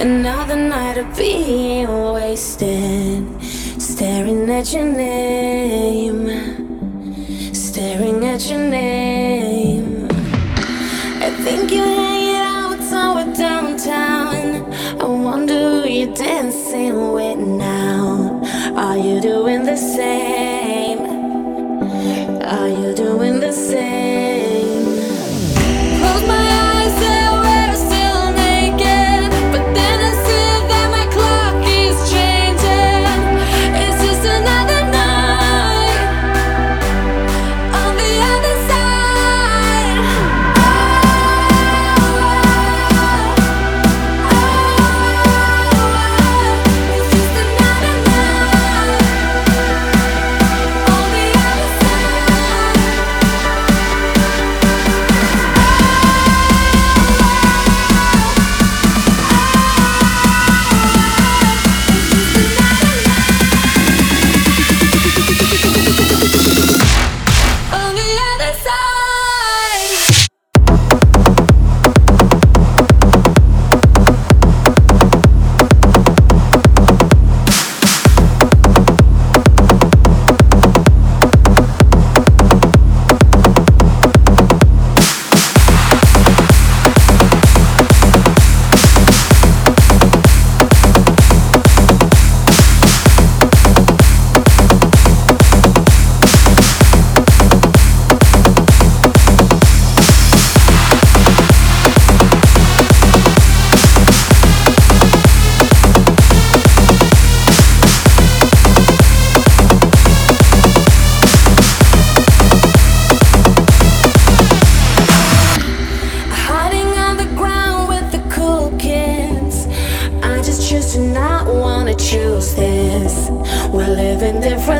Another night of being wasted. Staring at your name. Staring at your name. I think you hang out somewhere downtown. I wonder who you're dancing with now. Are you doing the same? Are you doing the same? wanna choose this. We're living different.